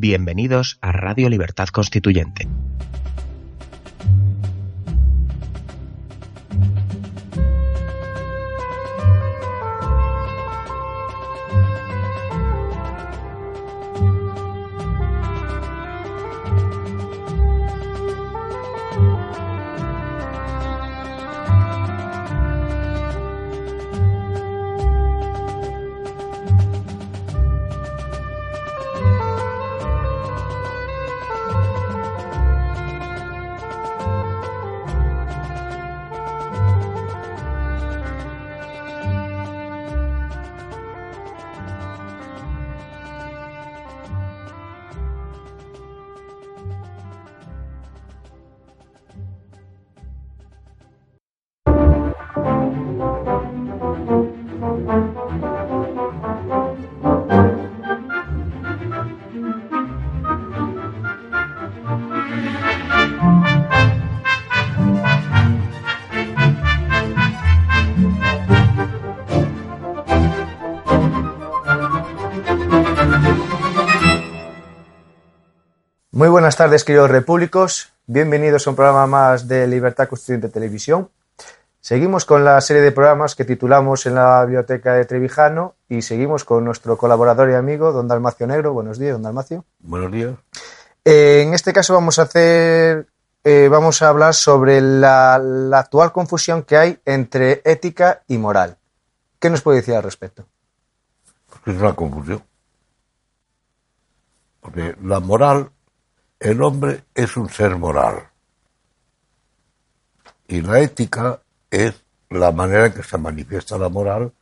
Bienvenidos a Radio Libertad Constituyente. Muy buenas tardes, queridos repúblicos. Bienvenidos a un programa más de Libertad Constituyente Televisión. Seguimos con la serie de programas que titulamos en la Biblioteca de Trevijano y seguimos con nuestro colaborador y amigo, don Dalmacio Negro. Buenos días, don Dalmacio. Buenos días. Eh, en este caso vamos a hacer, eh, vamos a hablar sobre la, la actual confusión que hay entre ética y moral. ¿Qué nos puede decir al respecto? Porque es una confusión. Porque la moral, el hombre es un ser moral. Y la ética es la manera en que se manifiesta la moral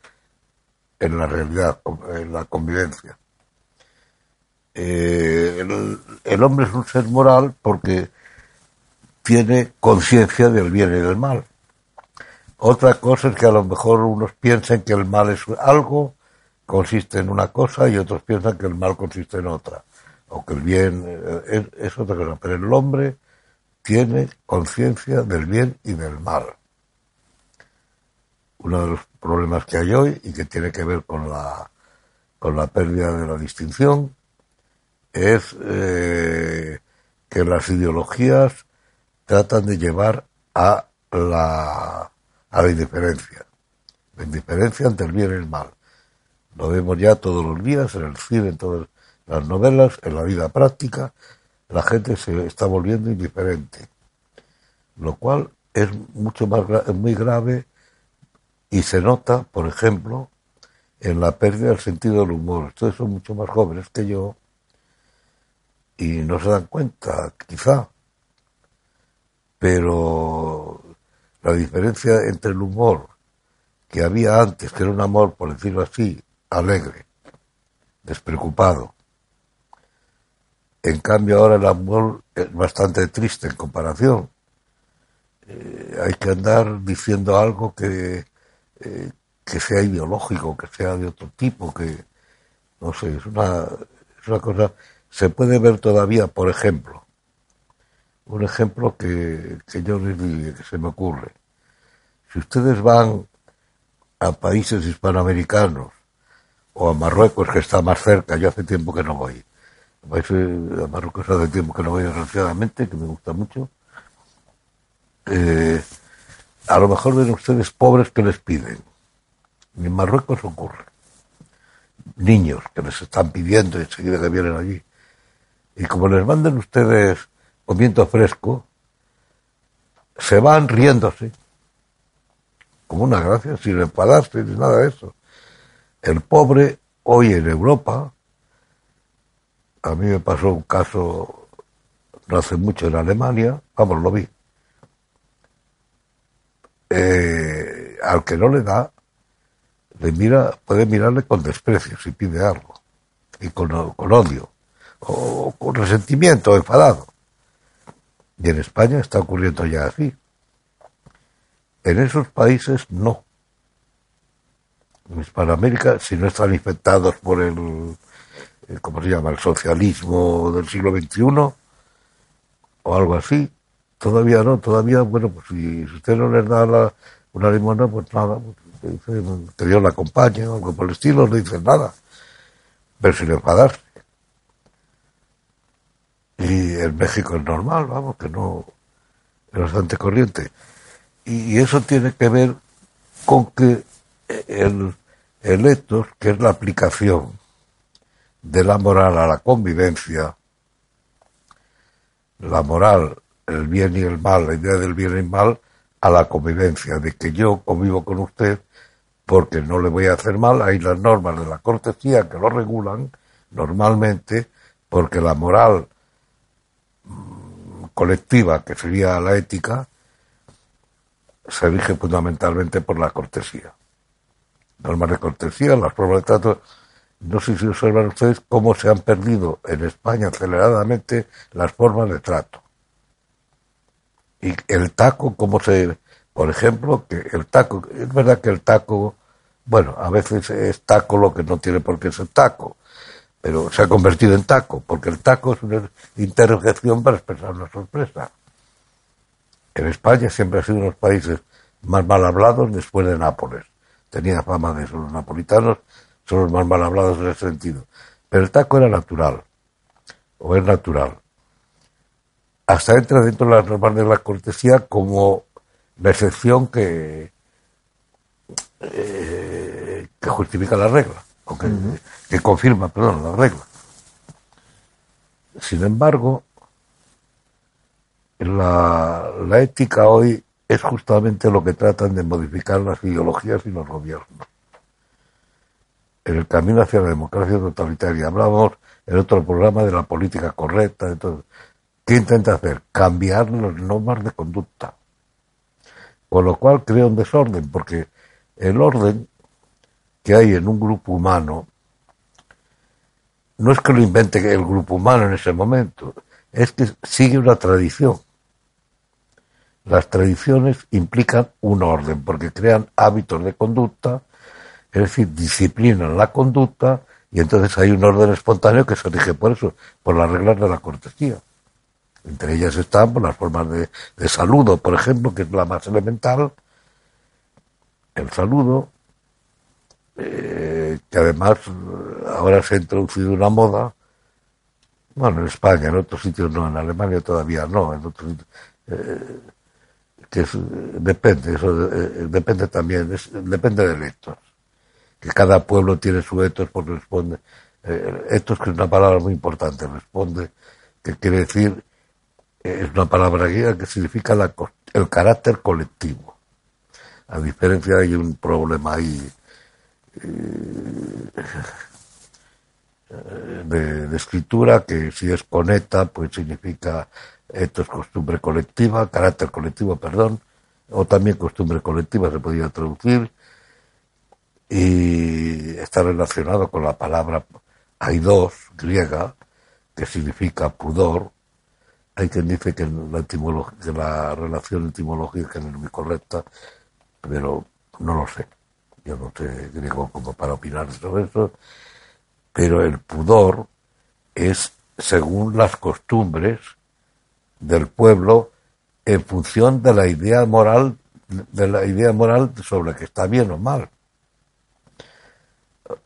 en la realidad, en la convivencia. Eh, el, hombre es un ser moral porque tiene conciencia del bien y del mal. Otra cosa es que a lo mejor unos piensen que el mal es algo, consiste en una cosa, y otros piensan que el mal consiste en otra. O que el bien eh, es, otra cosa. Pero el hombre tiene conciencia del bien y del mal. Uno de los problemas que hay hoy y que tiene que ver con la, con la pérdida de la distinción es eh, que las ideologías tratan de llevar a la, a la indiferencia. La indiferencia ante el bien y el mal. Lo vemos ya todos los días en el cine, en todas las novelas, en la vida práctica. La gente se está volviendo indiferente. Lo cual es mucho más es muy grave y se nota, por ejemplo, en la pérdida del sentido del humor. Ustedes son mucho más jóvenes que yo y no se dan cuenta, quizá. Pero la diferencia entre el humor que había antes, que era un amor, por decirlo así, alegre, despreocupado. En cambio ahora el amor es bastante triste en comparación. Eh, hay que andar diciendo algo que, eh, que sea ideológico, que sea de otro tipo, que no sé, es una, es una cosa, se puede ver todavía, por ejemplo, un ejemplo que, que yo les di, que se me ocurre. Si ustedes van a países hispanoamericanos o a Marruecos, que está más cerca, yo hace tiempo que no voy. Países- a Marruecos hace tiempo que no voy desgraciadamente, que me gusta mucho. Eh, a lo mejor ven ustedes pobres que les piden. Y en Marruecos ocurre. Niños que les están pidiendo enseguida que vienen allí. Y como les manden ustedes comiendo fresco, se van riéndose. Como una gracia, sin enfadarse ni nada de eso. El pobre hoy en Europa, a mí me pasó un caso no hace mucho en Alemania, vamos, lo vi. Eh, al que no le da, le mira, puede mirarle con desprecio si pide algo y con, con odio. o con resentimiento, enfadado. Y en España está ocurriendo ya así. En esos países no. En Hispanoamérica, si no están infectados por el, ¿cómo se llama?, el socialismo del siglo XXI o algo así, todavía no, todavía, bueno, pues si, usted no les da la, una limona, pues nada, pues, que Dios la acompañe o algo por el estilo, no dicen nada. Pero sin enfadarse. Y en México es normal, vamos, que no, es bastante corriente. Y eso tiene que ver con que el, el ethos, que es la aplicación de la moral a la convivencia, la moral, el bien y el mal, la idea del bien y el mal, a la convivencia, de que yo convivo con usted porque no le voy a hacer mal, hay las normas de la cortesía que lo regulan normalmente, porque la moral mm, colectiva, que sería la ética, se rige fundamentalmente por la cortesía. Normas de cortesía, las formas de trato. No sé si observan ustedes cómo se han perdido en España aceleradamente las formas de trato. Y el taco, cómo se. Por ejemplo, que el taco. Es verdad que el taco. Bueno, a veces es taco lo que no tiene por qué ser taco. Pero se ha convertido en taco, porque el taco es una interrogación para expresar una sorpresa. En España siempre ha sido uno de los países más mal hablados después de Nápoles. Tenía fama de eso. Los napolitanos son los más mal hablados en ese sentido. Pero el taco era natural, o es natural. Hasta entra dentro de las normas de la cortesía como la excepción que, eh, que justifica la regla, o que, que confirma, perdón, la regla. Sin embargo, la, la ética hoy es justamente lo que tratan de modificar las ideologías y los gobiernos. En el camino hacia la democracia totalitaria hablamos en otro programa de la política correcta. Entonces, ¿Qué intenta hacer? Cambiar las normas de conducta. Con lo cual crea un desorden, porque el orden que hay en un grupo humano no es que lo invente el grupo humano en ese momento, es que sigue una tradición. Las tradiciones implican un orden, porque crean hábitos de conducta, es decir, disciplinan la conducta, y entonces hay un orden espontáneo que se rige por eso, por las reglas de la cortesía. Entre ellas están pues, las formas de, saludo, por ejemplo, que es la más elemental, el saludo, eh, que además ahora se ha introducido una moda, bueno, en España, en otros sitios no, en Alemania todavía no, en otros sitios, eh, que depende, eso eh, depende también, depende del etos, que cada pueblo tiene su etos porque responde, eh, etos que es una palabra muy importante, responde, que quiere decir, es una palabra griega que significa la, el carácter colectivo. A diferencia hay un problema ahí de, de, escritura que si es conecta pues significa esto es costumbre colectiva, carácter colectivo, perdón, o también costumbre colectiva se podría traducir, y está relacionado con la palabra aidos, griega, que significa pudor. Hay quien dice que la, que la relación etimológica no es muy correcta, pero no lo sé. Yo no sé griego como para opinar sobre eso, pero el pudor es según las costumbres del pueblo en función de la idea moral de la idea moral sobre que está bien o mal.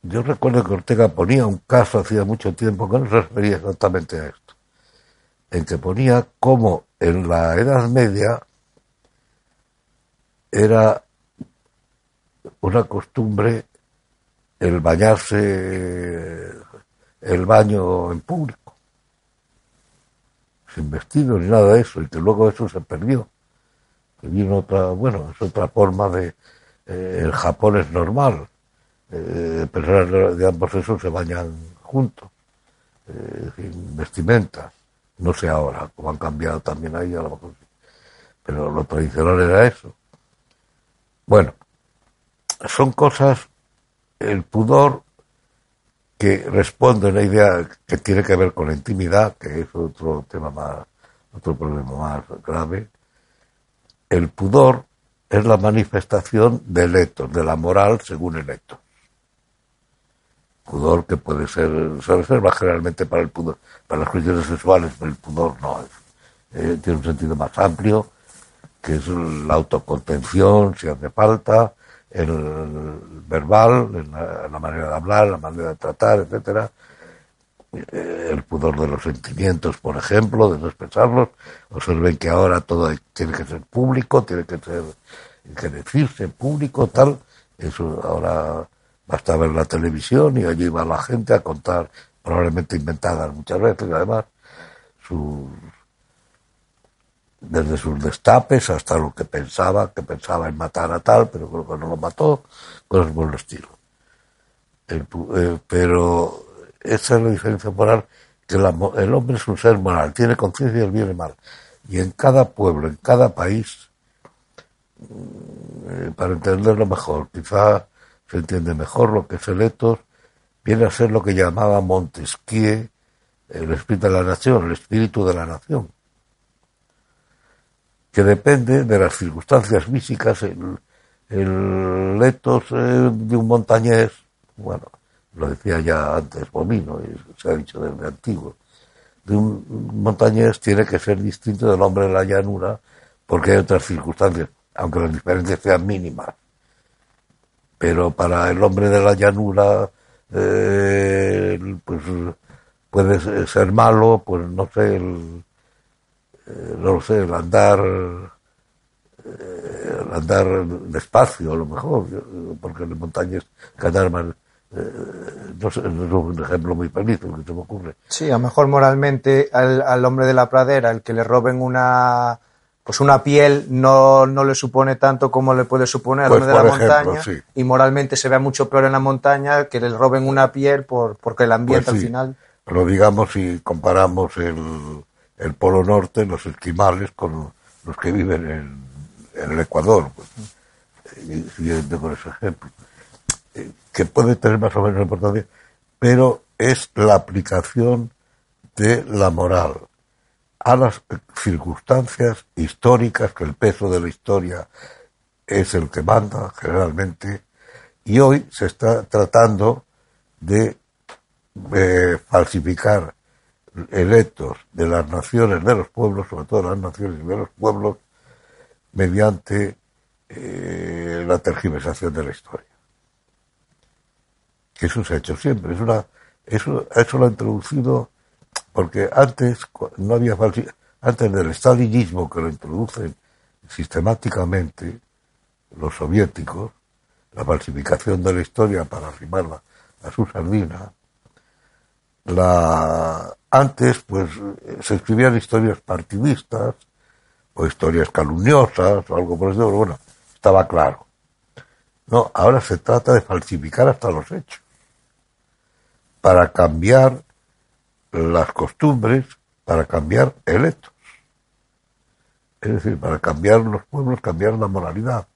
Yo recuerdo que Ortega ponía un caso hacía mucho tiempo que no se refería exactamente a esto, en que ponía cómo en la Edad Media era una costumbre el bañarse el baño en público sin vestido ni nada de eso, y que luego eso se perdió. Que vino otra, bueno, es otra forma de, eh, el Japón es normal, eh, personas de ambos sexos se bañan juntos, eh, sin vestimentas, no sé ahora, como han cambiado también ahí a lo mejor pero lo tradicional era eso. Bueno, son cosas, el pudor que responde a una idea que tiene que ver con la intimidad, que es otro tema más, otro problema más grave. El pudor es la manifestación del etos, de la moral según el etos. Pudor que puede ser, se reserva generalmente para el pudor, para las cuestiones sexuales, pero el pudor no es. Eh, tiene un sentido más amplio, que es la autocontención, si hace falta, el verbal, en la, manera de hablar, la manera de tratar, etcétera, eh, el pudor de los sentimientos, por ejemplo, de no expresarlos. Observen que ahora todo tiene que ser público, tiene que ser que decirse público, tal. Eso ahora basta ver la televisión y allí va la gente a contar, probablemente inventadas muchas veces, además, sus desde sus destapes hasta lo que pensaba, que pensaba en matar a tal, pero creo que no lo mató, cosas por el estilo. Eh, pero esa es la diferencia moral, que el hombre es un ser moral, tiene conciencia del bien y mal. Y en cada pueblo, en cada país, mm, eh, para entenderlo mejor, quizá se entiende mejor lo que es el etos, viene a ser lo que llamaba Montesquieu el espíritu de la nación, el espíritu de la nación que depende de las circunstancias físicas. El, el eh, de un montañés, bueno, lo decía ya antes Bonino, y se ha dicho desde antiguo, de un montañés tiene que ser distinto del hombre de la llanura porque hay otras circunstancias, aunque las diferencias sean mínimas. Pero para el hombre de la llanura, eh, pues puede ser malo, pues no sé, el, eh, no sé, el andar, eh, andar despacio a lo mejor, porque en montañas que andar más, eh, no, sé, es un ejemplo muy feliz que se me ocurre. Sí, a lo mejor moralmente al, al, hombre de la pradera, el que le roben una pues una piel no, no le supone tanto como le puede suponer al pues hombre de la ejemplo, montaña sí. y moralmente se ve mucho peor en la montaña que le roben una piel por porque el ambiente pues sí. al final. Lo digamos si comparamos el el Polo Norte, los esquimales, con los que viven en, en el Ecuador, pues, siguiendo con ese ejemplo, eh, que puede tener más o menos importancia, pero es la aplicación de la moral a las circunstancias históricas, que el peso de la historia es el que manda generalmente, y hoy se está tratando de eh, falsificar electos de las naciones de los pueblos, sobre todo las naciones de los pueblos, mediante eh, la tergiversación de la historia. Eso se ha hecho siempre. Eso, eso lo ha introducido porque antes no había antes del stalinismo que lo introducen sistemáticamente los soviéticos, la falsificación de la historia para arrimarla a su sardina, la antes, pues, se escribían historias partidistas o historias calumniosas o algo por el estilo, bueno, estaba claro. No, ahora se trata de falsificar hasta los hechos para cambiar las costumbres, para cambiar el etos. Es decir, para cambiar los pueblos, cambiar la moralidad.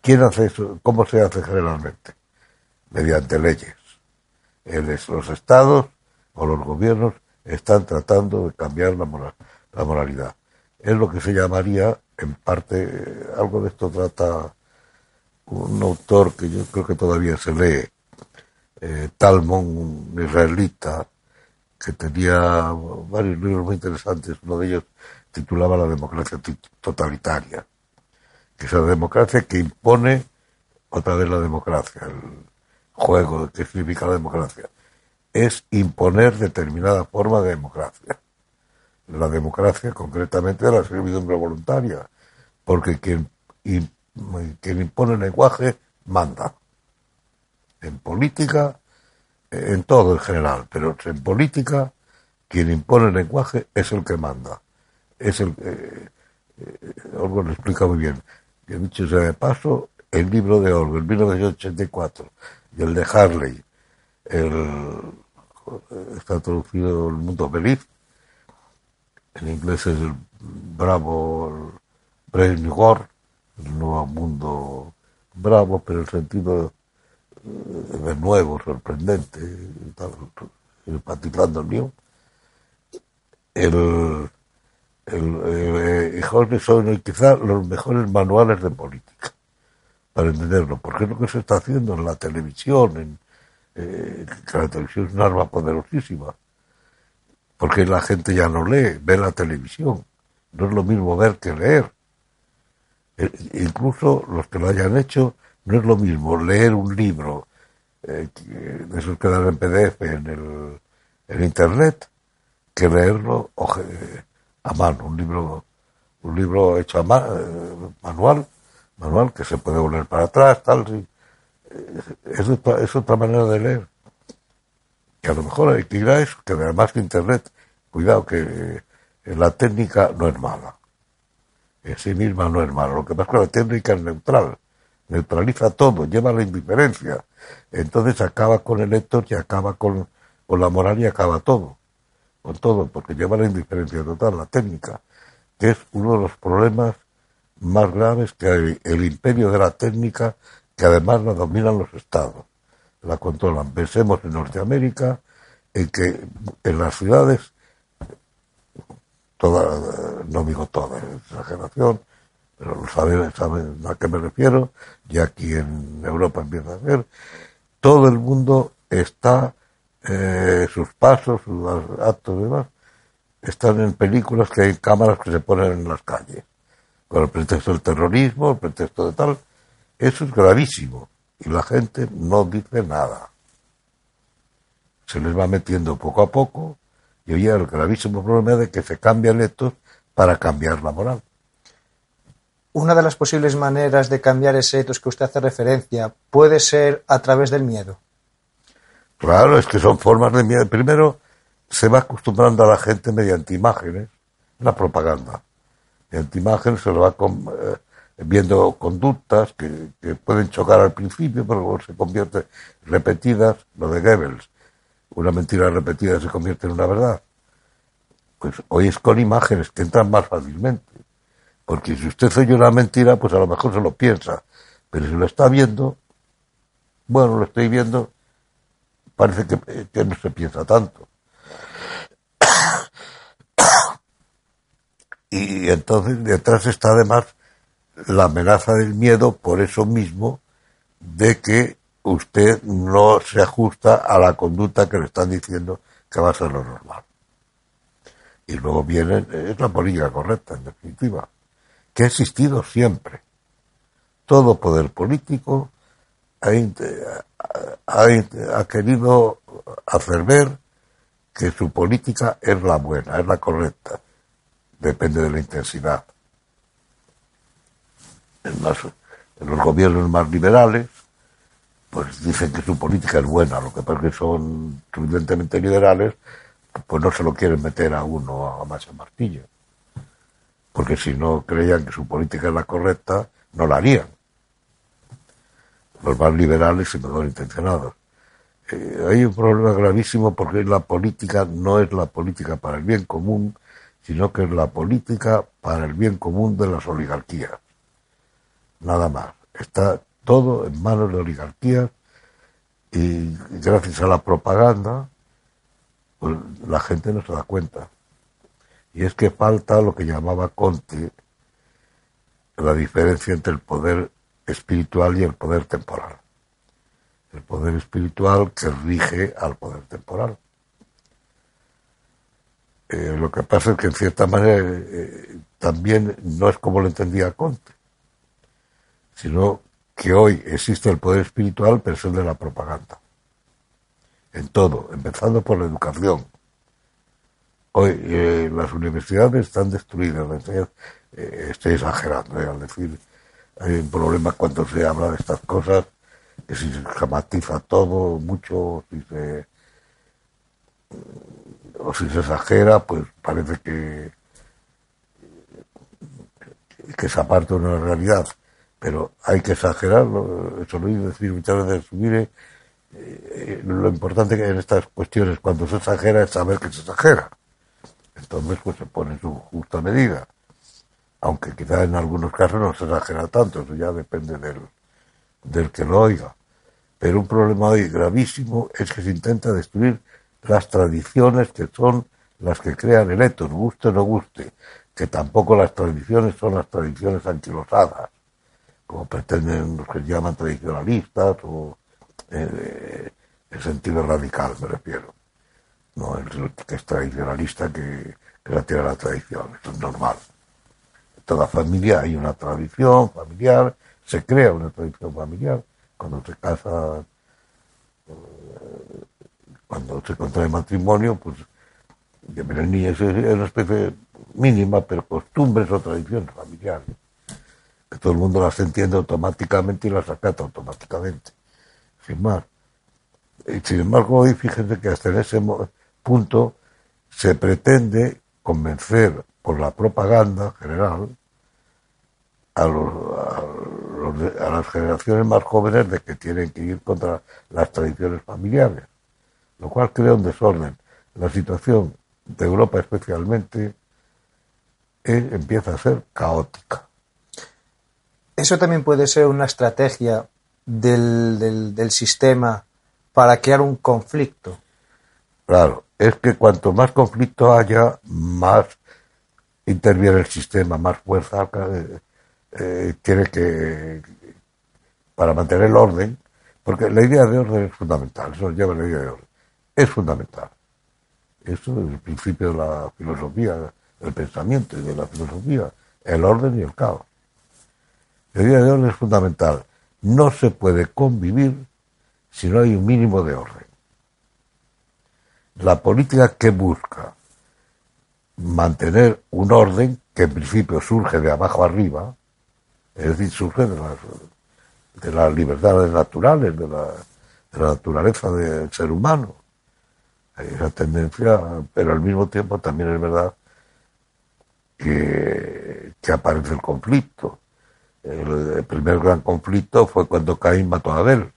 ¿Quién hace eso? ¿Cómo se hace generalmente? Mediante leyes. Los estados o los gobiernos están tratando de cambiar la, moral, la moralidad. Es lo que se llamaría, en parte, algo de esto trata un autor que yo creo que todavía se lee, eh, Talmon, israelita, que tenía varios libros muy interesantes. Uno de ellos titulaba La democracia totalitaria, que es la democracia que impone otra vez la democracia, el juego que significa la democracia es imponer determinada forma de democracia. La democracia, concretamente, la servidumbre voluntaria, porque quien, quien impone lenguaje manda. En política, en todo en general, pero en política, quien impone el lenguaje es el que manda. Es el eh, eh, lo explica muy bien. Y dicho sea de paso, el libro de Orwell, 1984, y el de Harley, el está traducido el mundo feliz. En inglés es el bravo, el Brave New World, el nuevo mundo bravo, pero el sentido de nuevo, sorprendente, el mío, el, el, eh, son quizás los mejores manuales de política para entenderlo, porque es lo que se está haciendo en la televisión, eh, que la televisión es un arma poderosísima, porque la gente ya no lee, ve la televisión, no es lo mismo ver que leer. Eh, incluso los que lo hayan hecho, no es lo mismo leer un libro eh, de esos que dan en PDF en el internet que leerlo a mano, un libro un libro hecho a manual, manual que se puede volver para atrás, tal, es, otra, es otra manera de leer. Que a lo mejor hay que ir a eso, que además que Internet, cuidado que eh, la técnica no es mala. En sí misma no es mala. Lo que pasa es que la técnica es neutral. Neutraliza todo, lleva la indiferencia. Entonces acaba con el lector y acaba con, con la moral y acaba todo. Con todo, porque lleva la indiferencia total, la técnica, que es uno de los problemas más graves que hay. El imperio de la técnica que además la dominan los estados, la controlan. Pensemos en Norteamérica, en que en las ciudades, toda, no digo toda, exageración, pero lo saben, saben a qué me refiero, y aquí en Europa empieza a ser, todo el mundo está, eh, sus pasos, sus actos y demás, están en películas que hay cámaras que se ponen en las calles, con el pretexto del terrorismo, el pretexto de tal, eso es gravísimo. Y la gente no dice nada. Se les va metiendo poco a poco. Y hoy el gravísimo problema de que se cambian estos para cambiar la moral. Una de las posibles maneras de cambiar ese etos que usted hace referencia puede ser a través del miedo. Claro, es que son formas de miedo. Primero, se va acostumbrando a la gente mediante imágenes, la propaganda. Mediante imágenes se lo va eh, viendo conductas que, pueden chocar al principio, pero luego se convierten repetidas, lo de Goebbels, una mentira repetida se convierte en una verdad. Pues hoy es con imágenes que entran más fácilmente. Porque si usted oye una mentira, pues a lo mejor se lo piensa. Pero si lo está viendo, bueno, lo estoy viendo, parece que, que no se piensa tanto. y entonces detrás está además la amenaza del miedo por eso mismo de que usted no se ajusta a la conducta que le están diciendo que va a ser lo normal. Y luego viene, es la política correcta, en definitiva, que ha existido siempre. Todo poder político ha, querido hacer ver que su política es la buena, es la correcta. Depende de la intensidad en, los gobiernos más liberales, pues dicen que su política es buena, lo que pasa es que son suficientemente liberales, pues no se lo quieren meter a uno a masa martillo. Porque si no creían que su política es la correcta, no la harían. Los más liberales y mejor intencionados. Eh, hay un problema gravísimo porque la política no es la política para el bien común, sino que es la política para el bien común de las oligarquías nada más. Está todo en manos de oligarquías y gracias a la propaganda, pues la gente no se da cuenta. Y es que falta lo que llamaba Conte, la diferencia entre el poder espiritual y el poder temporal. El poder espiritual que rige al poder temporal. Eh, lo que pasa es que en cierta manera eh, también no es como lo entendía Conte sino que hoy existe el poder espiritual, pero es el de la propaganda. En todo, empezando por la educación. Hoy eh, las universidades están destruidas. Eh, estoy exagerando eh, al decir, hay un problema cuando se habla de estas cosas, que si se dramatiza todo mucho, si se, o si se exagera, pues parece que, que se aparta de una realidad pero hay que exagerarlo, eso lo he decir muchas veces, subir, eh, lo importante que en estas cuestiones cuando se exagera es saber que se exagera. Entonces pues se pone su justa medida. Aunque quizá en algunos casos no se exagera tanto, eso ya depende del, del que lo oiga. Pero un problema hoy gravísimo es que se intenta destruir las tradiciones que son las que crean el etos, guste o no guste, que tampoco las tradiciones son las tradiciones anquilosadas, como pretenden los que llaman tradicionalistas o eh, el sentido radical, me refiero. No el que es tradicionalista que, que tiene la tradición, eso es normal. En toda familia hay una tradición familiar, se crea una tradición familiar cuando se casa, eh, cuando se contrae matrimonio, pues el niño es una especie mínima, pero costumbres o tradiciones familiares, que todo el mundo las entiende automáticamente y las acata automáticamente, sin más. Y sin embargo, hoy fíjense que hasta en ese punto se pretende convencer por la propaganda general a, a, las generaciones más jóvenes de que tienen que ir contra las tradiciones familiares, lo cual crea un desorden. La situación de Europa especialmente empieza a ser caótica. Eso también puede ser una estrategia del, del sistema para crear un conflicto. Claro, es que cuanto más conflicto haya, más interviene el sistema, más fuerza eh, eh, tiene que para mantener el orden, porque la idea de orden es fundamental, eso lleva la idea de orden, es fundamental. Eso es el principio de la filosofía, del pensamiento y de la filosofía, el orden y el caos. La idea de orden es fundamental. No se puede convivir si no hay un mínimo de orden. La política que busca mantener un orden que en principio surge de abajo arriba, es decir, surge de las, de las libertades naturales, de la, de la naturaleza del ser humano. Hay esa tendencia, pero al mismo tiempo también es verdad que, que aparece el conflicto. El, primer gran conflicto fue cuando Caín mató a Abel.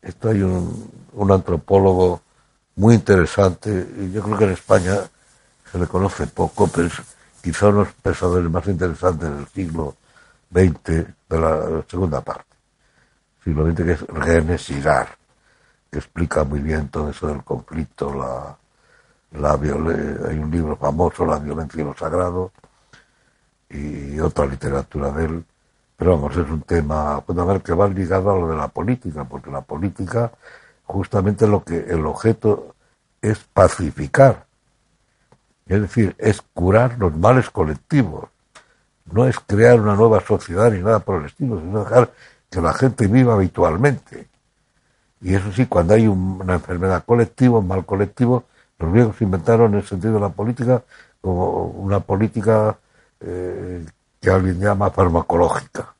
Esto hay un, un antropólogo muy interesante, yo creo que en España se le conoce poco, pero es quizá uno de los pensadores más interesantes del siglo XX, de la segunda parte. Siglo XX que es René Girard, que explica muy bien todo eso del conflicto, la, la hay un libro famoso, La violencia y lo sagrado, y otra literatura de él, pero vamos, es un tema fundamental que va ligado a lo de la política, porque la política justamente lo que el objeto es pacificar, es decir, es curar los males colectivos, no es crear una nueva sociedad ni nada por el estilo, sino dejar que la gente viva habitualmente. Y eso sí, cuando hay una enfermedad colectiva, un mal colectivo, los griegos inventaron en el sentido de la política como una política eh, que alguien llama farmacológica.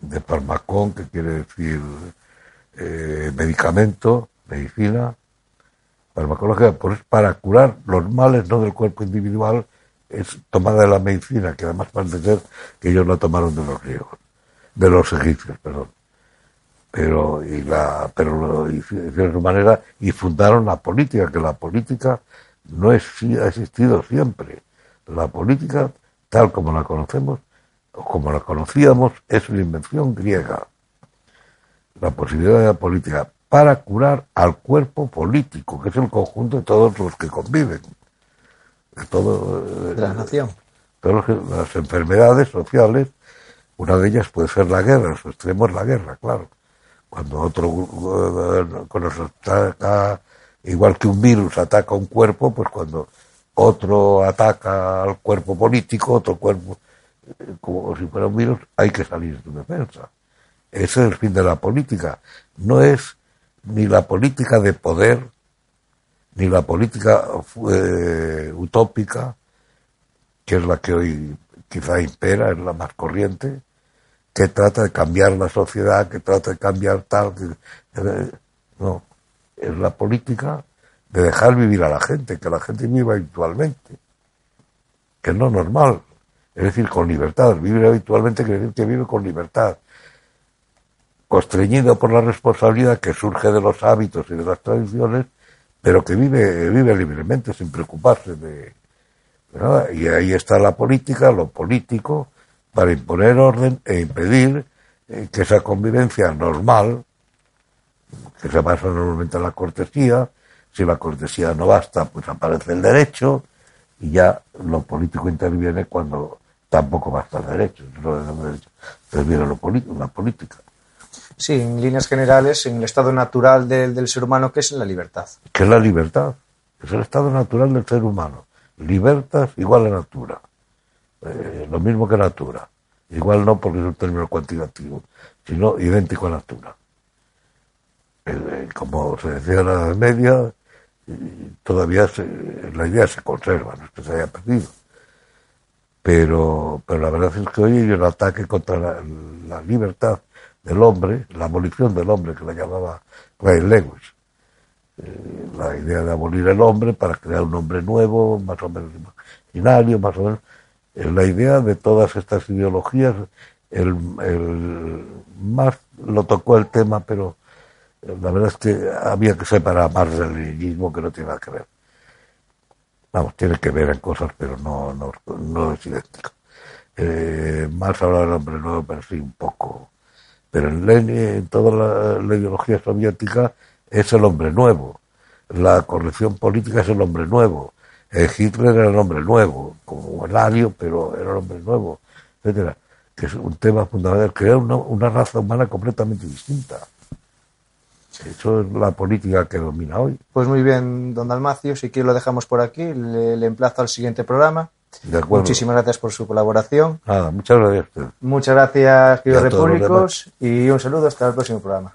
De farmacón, que quiere decir eh, medicamento, medicina, farmacológica, pues es para curar los males no del cuerpo individual, es tomada de la medicina, que además parece ser que ellos la tomaron de los griegos, de los egipcios, perdón. Pero y la pero lo hicieron de su manera y fundaron la política que la política no ha existido siempre. La política tal como la conocemos o como la conocíamos es una invención griega la posibilidad de la política para curar al cuerpo político que es el conjunto de todos los que conviven de todo de la nación todas las enfermedades sociales una de ellas puede ser la guerra en su extremo es la guerra claro cuando otro cuando ataca, igual que un virus ataca un cuerpo, pues cuando otro ataca al cuerpo político, otro cuerpo, como si fuera un virus, hay que salir de defensa. Ese es el fin de la política. No es ni la política de poder, ni la política eh, utópica, que es la que hoy quizá impera, es la más corriente, que trata de cambiar la sociedad, que trata de cambiar tal. no, es la política de dejar vivir a la gente, que la gente viva habitualmente, que no es normal. Es decir, con libertad. Vivir habitualmente quiere decir que vive con libertad. Constreñido por la responsabilidad que surge de los hábitos y de las tradiciones, pero que vive, vive libremente sin preocuparse de, nada. Y ahí está la política, lo político, para imponer orden e impedir eh, que esa convivencia normal, que se basa normalmente en la cortesía, si la cortesía no basta, pues aparece el derecho y ya lo político interviene cuando tampoco basta el derecho. Interviene lo la política. Sí, en líneas generales, en el estado natural del, ser humano, que es la libertad. ¿Qué es la libertad? Es el estado natural del ser humano. Libertas igual a natura. Eh, lo mismo que natura. Igual no porque es un término cuantitativo, sino idéntico a natura. Como se decía en la Edad Media, todavía la idea se conserva, no es que se haya perdido. Pero, pero la verdad es que hoy un ataque contra la, libertad del hombre, la abolición del hombre, que la llamaba Ray Lewis. Eh, la idea de abolir el hombre para crear un hombre nuevo, más o menos imaginario, más o menos. Eh, la idea de todas estas ideologías, el, el, más lo tocó el tema, pero la verdad es que había que separar más del leninismo que no tiene nada que ver. Vamos, tiene que ver en cosas, pero no, no, no es idéntico. Eh, más hablar del hombre nuevo, pero sí un poco. Pero en Lenin, en toda la, ideología soviética, es el hombre nuevo. La corrección política es el hombre nuevo. Hitler era el hombre nuevo, como Eladio, pero era el hombre nuevo, etcétera. Que es un tema fundamental, crear una, una raza humana completamente distinta. Eso es la política que domina hoy. Pues muy bien, don Dalmacio, si quiere lo dejamos por aquí, le, emplazo al siguiente programa. De. Muchísimas gracias por su colaboración. Nada, muchas gracias. Muchas gracias, queridos repúblicos, y un saludo hasta el próximo programa.